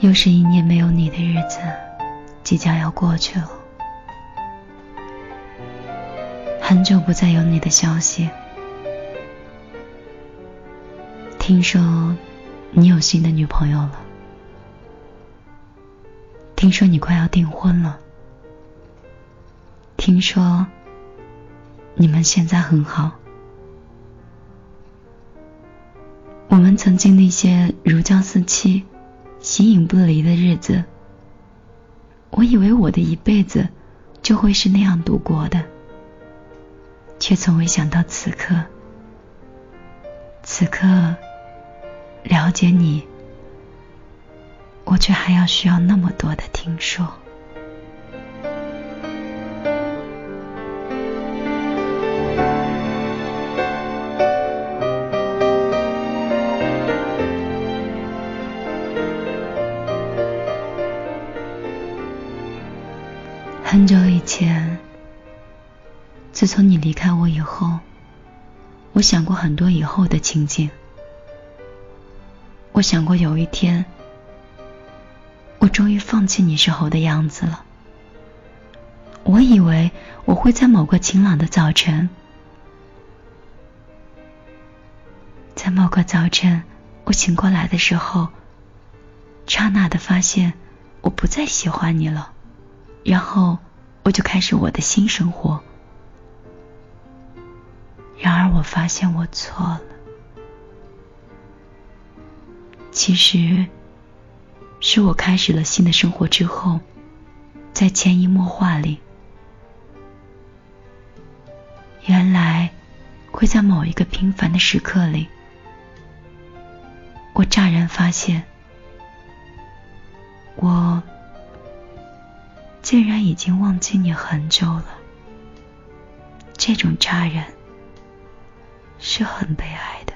又是一年没有你的日子，即将要过去了。很久不再有你的消息，听说你有新的女朋友了，听说你快要订婚了，听说你们现在很好。我们曾经那些如胶似漆。形影不离的日子，我以为我的一辈子就会是那样度过的，却从未想到此刻，此刻了解你，我却还要需要那么多的听说。自从你离开我以后，我想过很多以后的情景。我想过有一天，我终于放弃你时候的样子了。我以为我会在某个晴朗的早晨，在某个早晨我醒过来的时候，刹那的发现我不再喜欢你了。然后我就开始我的新生活。我发现我错了。其实是我开始了新的生活之后，在潜移默化里，原来会在某一个平凡的时刻里，我乍然发现我。竟然已经忘记你很久了，这种渣人是很悲哀的。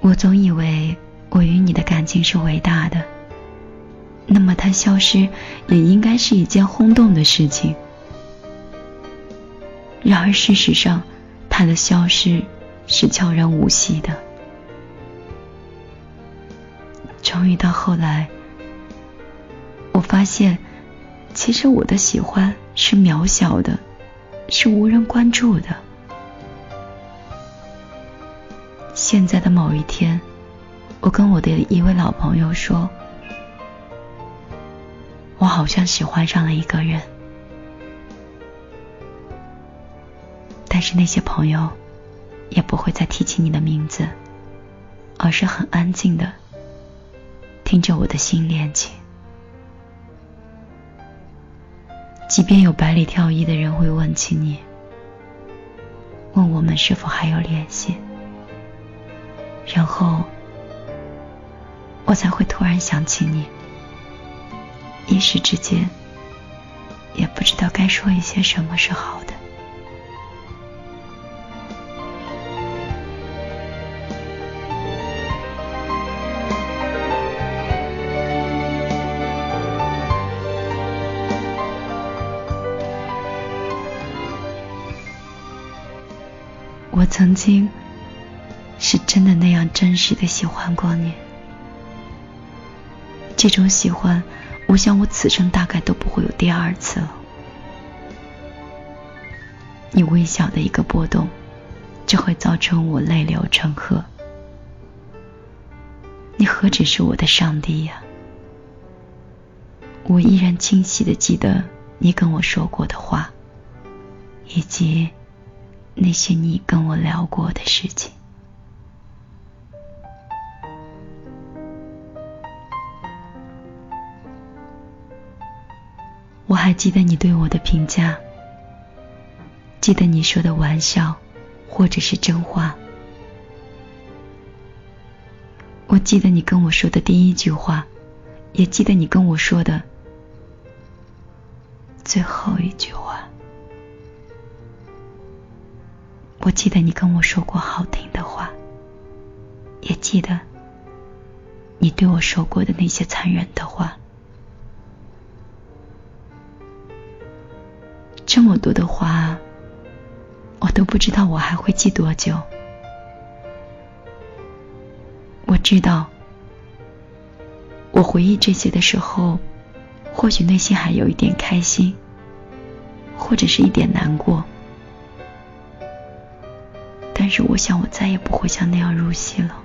我总以为我与你的感情是伟大的，那么它消失也应该是一件轰动的事情。然而，事实上，他的消失是悄然无息的。终于到后来，我发现，其实我的喜欢是渺小的，是无人关注的。现在的某一天，我跟我的一位老朋友说：“我好像喜欢上了一个人。”但是那些朋友也不会再提起你的名字，而是很安静的听着我的心恋情。即便有百里挑一的人会问起你，问我们是否还有联系，然后我才会突然想起你，一时之间也不知道该说一些什么是好的。我曾经是真的那样真实的喜欢过你，这种喜欢，我想我此生大概都不会有第二次了。你微小的一个波动，就会造成我泪流成河。你何止是我的上帝呀！我依然清晰的记得你跟我说过的话，以及。那些你跟我聊过的事情，我还记得你对我的评价，记得你说的玩笑或者是真话，我记得你跟我说的第一句话，也记得你跟我说的最后一句话。我记得你跟我说过好听的话，也记得你对我说过的那些残忍的话。这么多的话，我都不知道我还会记多久。我知道，我回忆这些的时候，或许内心还有一点开心，或者是一点难过。是我想，我再也不会像那样入戏了。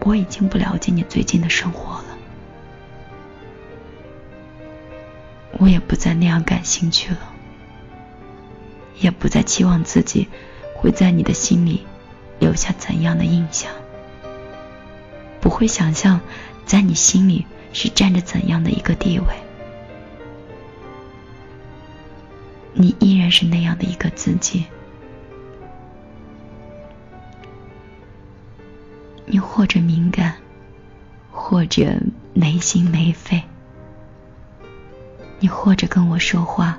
我已经不了解你最近的生活了，我也不再那样感兴趣了，也不再期望自己会在你的心里留下怎样的印象，不会想象在你心里是占着怎样的一个地位。你依然是那样的一个自己。你或者敏感，或者没心没肺；你或者跟我说话，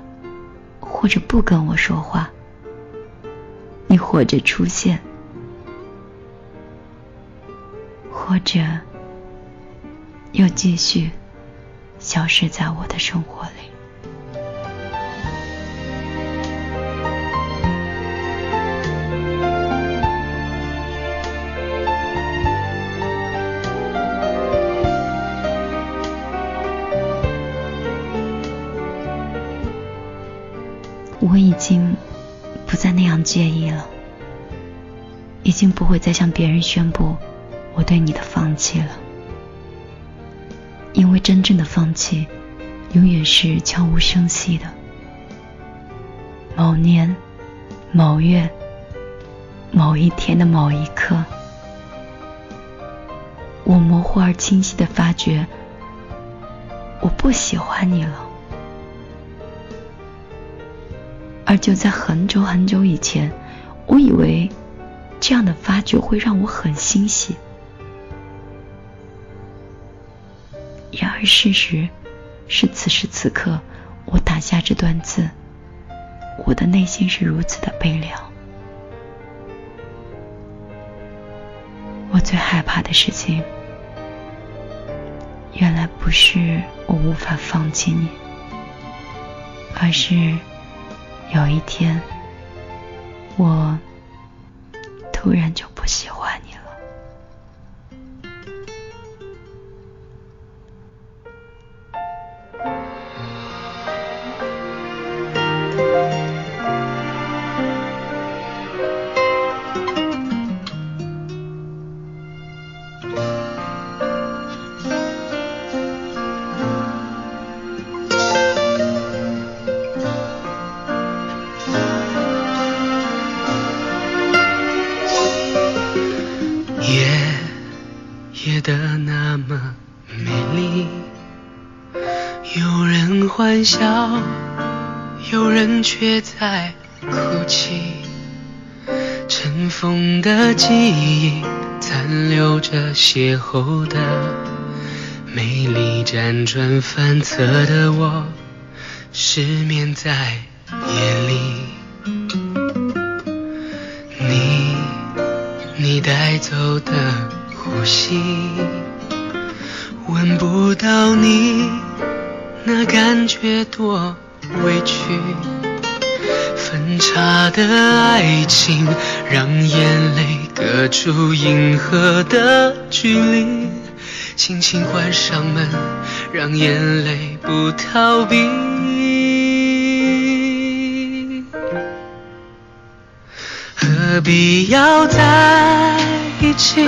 或者不跟我说话；你或者出现，或者又继续消失在我的生活里。介意了，已经不会再向别人宣布我对你的放弃了，因为真正的放弃永远是悄无声息的。某年某月某一天的某一刻，我模糊而清晰的发觉，我不喜欢你了。就在很久很久以前，我以为这样的发觉会让我很欣喜。然而事实是，此时此刻，我打下这段字，我的内心是如此的悲凉。我最害怕的事情，原来不是我无法放弃你，而是。有一天，我突然就不喜欢欢笑，有人却在哭泣。尘封的记忆，残留着邂逅的美丽，辗转反侧的我，失眠在夜里。你，你带走的呼吸，闻不到你。那感觉多委屈，分岔的爱情让眼泪隔出银河的距离，轻轻关上门，让眼泪不逃避。何必要在一起，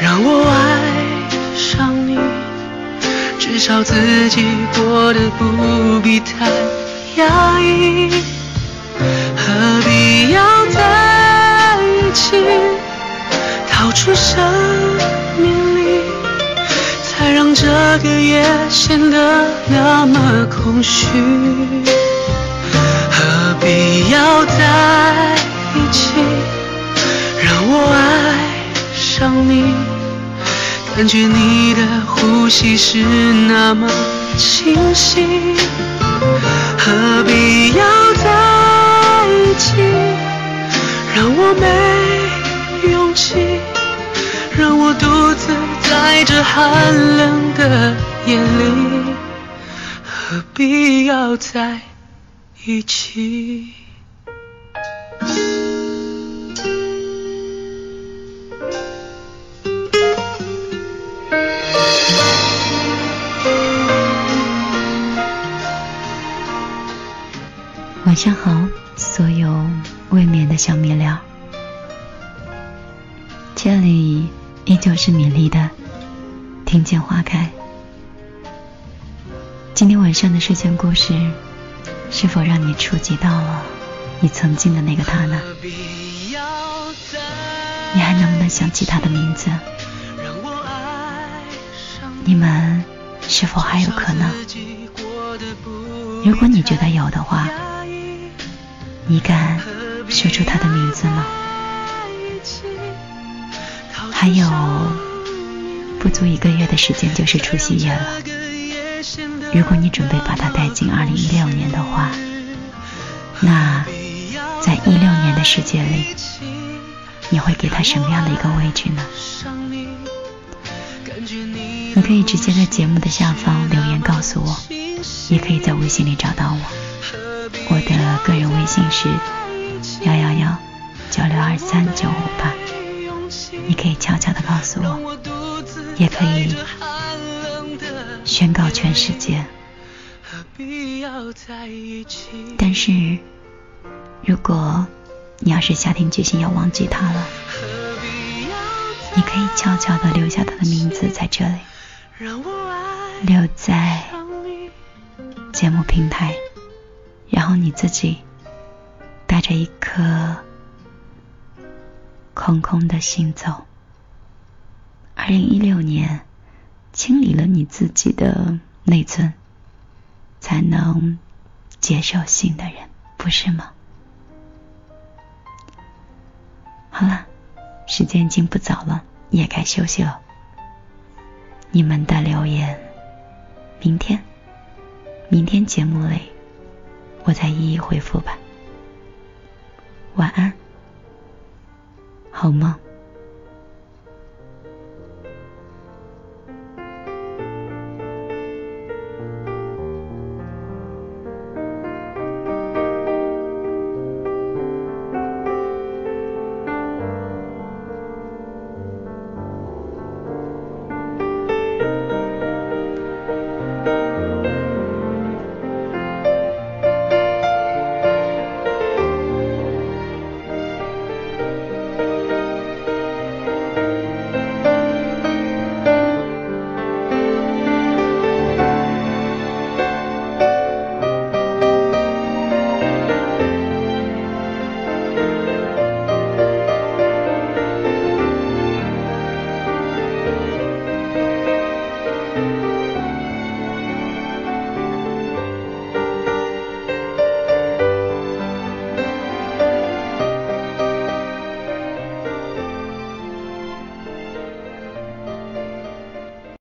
让我爱上？至少自己过得不必太压抑，何必要在一起？逃出生命里，才让这个夜显得那么空虚。何必要在一起？让我爱上你。感觉你的呼吸是那么清晰，何必要在一起？让我没勇气，让我独自在这寒冷的夜里。何必要在一起？上好，所有未眠的小米料，这里依旧是米粒的听见花开。今天晚上的睡前故事，是否让你触及到了你曾经的那个他呢？你还能不能想起他的名字？你们是否还有可能？如果你觉得有的话，你敢说出他的名字吗？还有不足一个月的时间就是除夕夜了。如果你准备把他带进二零一六年的话，那在一六年的世界里，你会给他什么样的一个位置呢？你可以直接在节目的下方留言告诉我，也可以在微信里找到我。我的个人微信是幺幺幺九六二三九五八，你可以悄悄的告诉我，也可以。宣告全世界。但是，如果你要是下定决心要忘记他了，你可以悄悄的留下他的名字在这里，留在节目平台，然后你自己带着一颗空空的心走。二零一六年。清理了你自己的内存，才能接受新的人，不是吗？好了，时间已经不早了，也该休息了。你们的留言，明天，明天节目里，我再一一回复吧。晚安，好梦。